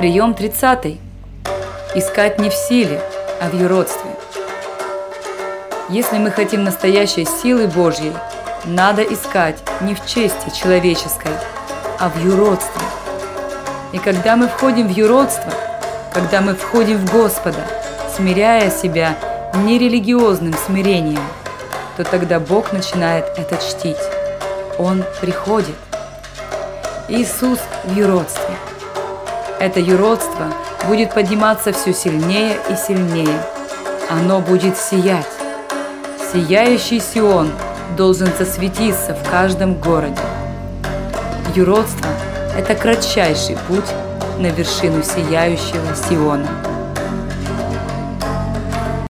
Прием 30. Искать не в силе, а в юродстве. Если мы хотим настоящей силы Божьей, надо искать не в чести человеческой, а в юродстве. И когда мы входим в юродство, когда мы входим в Господа, смиряя себя нерелигиозным смирением, то тогда Бог начинает это чтить. Он приходит. Иисус в юродстве. Это юродство будет подниматься все сильнее и сильнее. Оно будет сиять. Сияющий Сион должен засветиться в каждом городе. Юродство – это кратчайший путь на вершину сияющего Сиона.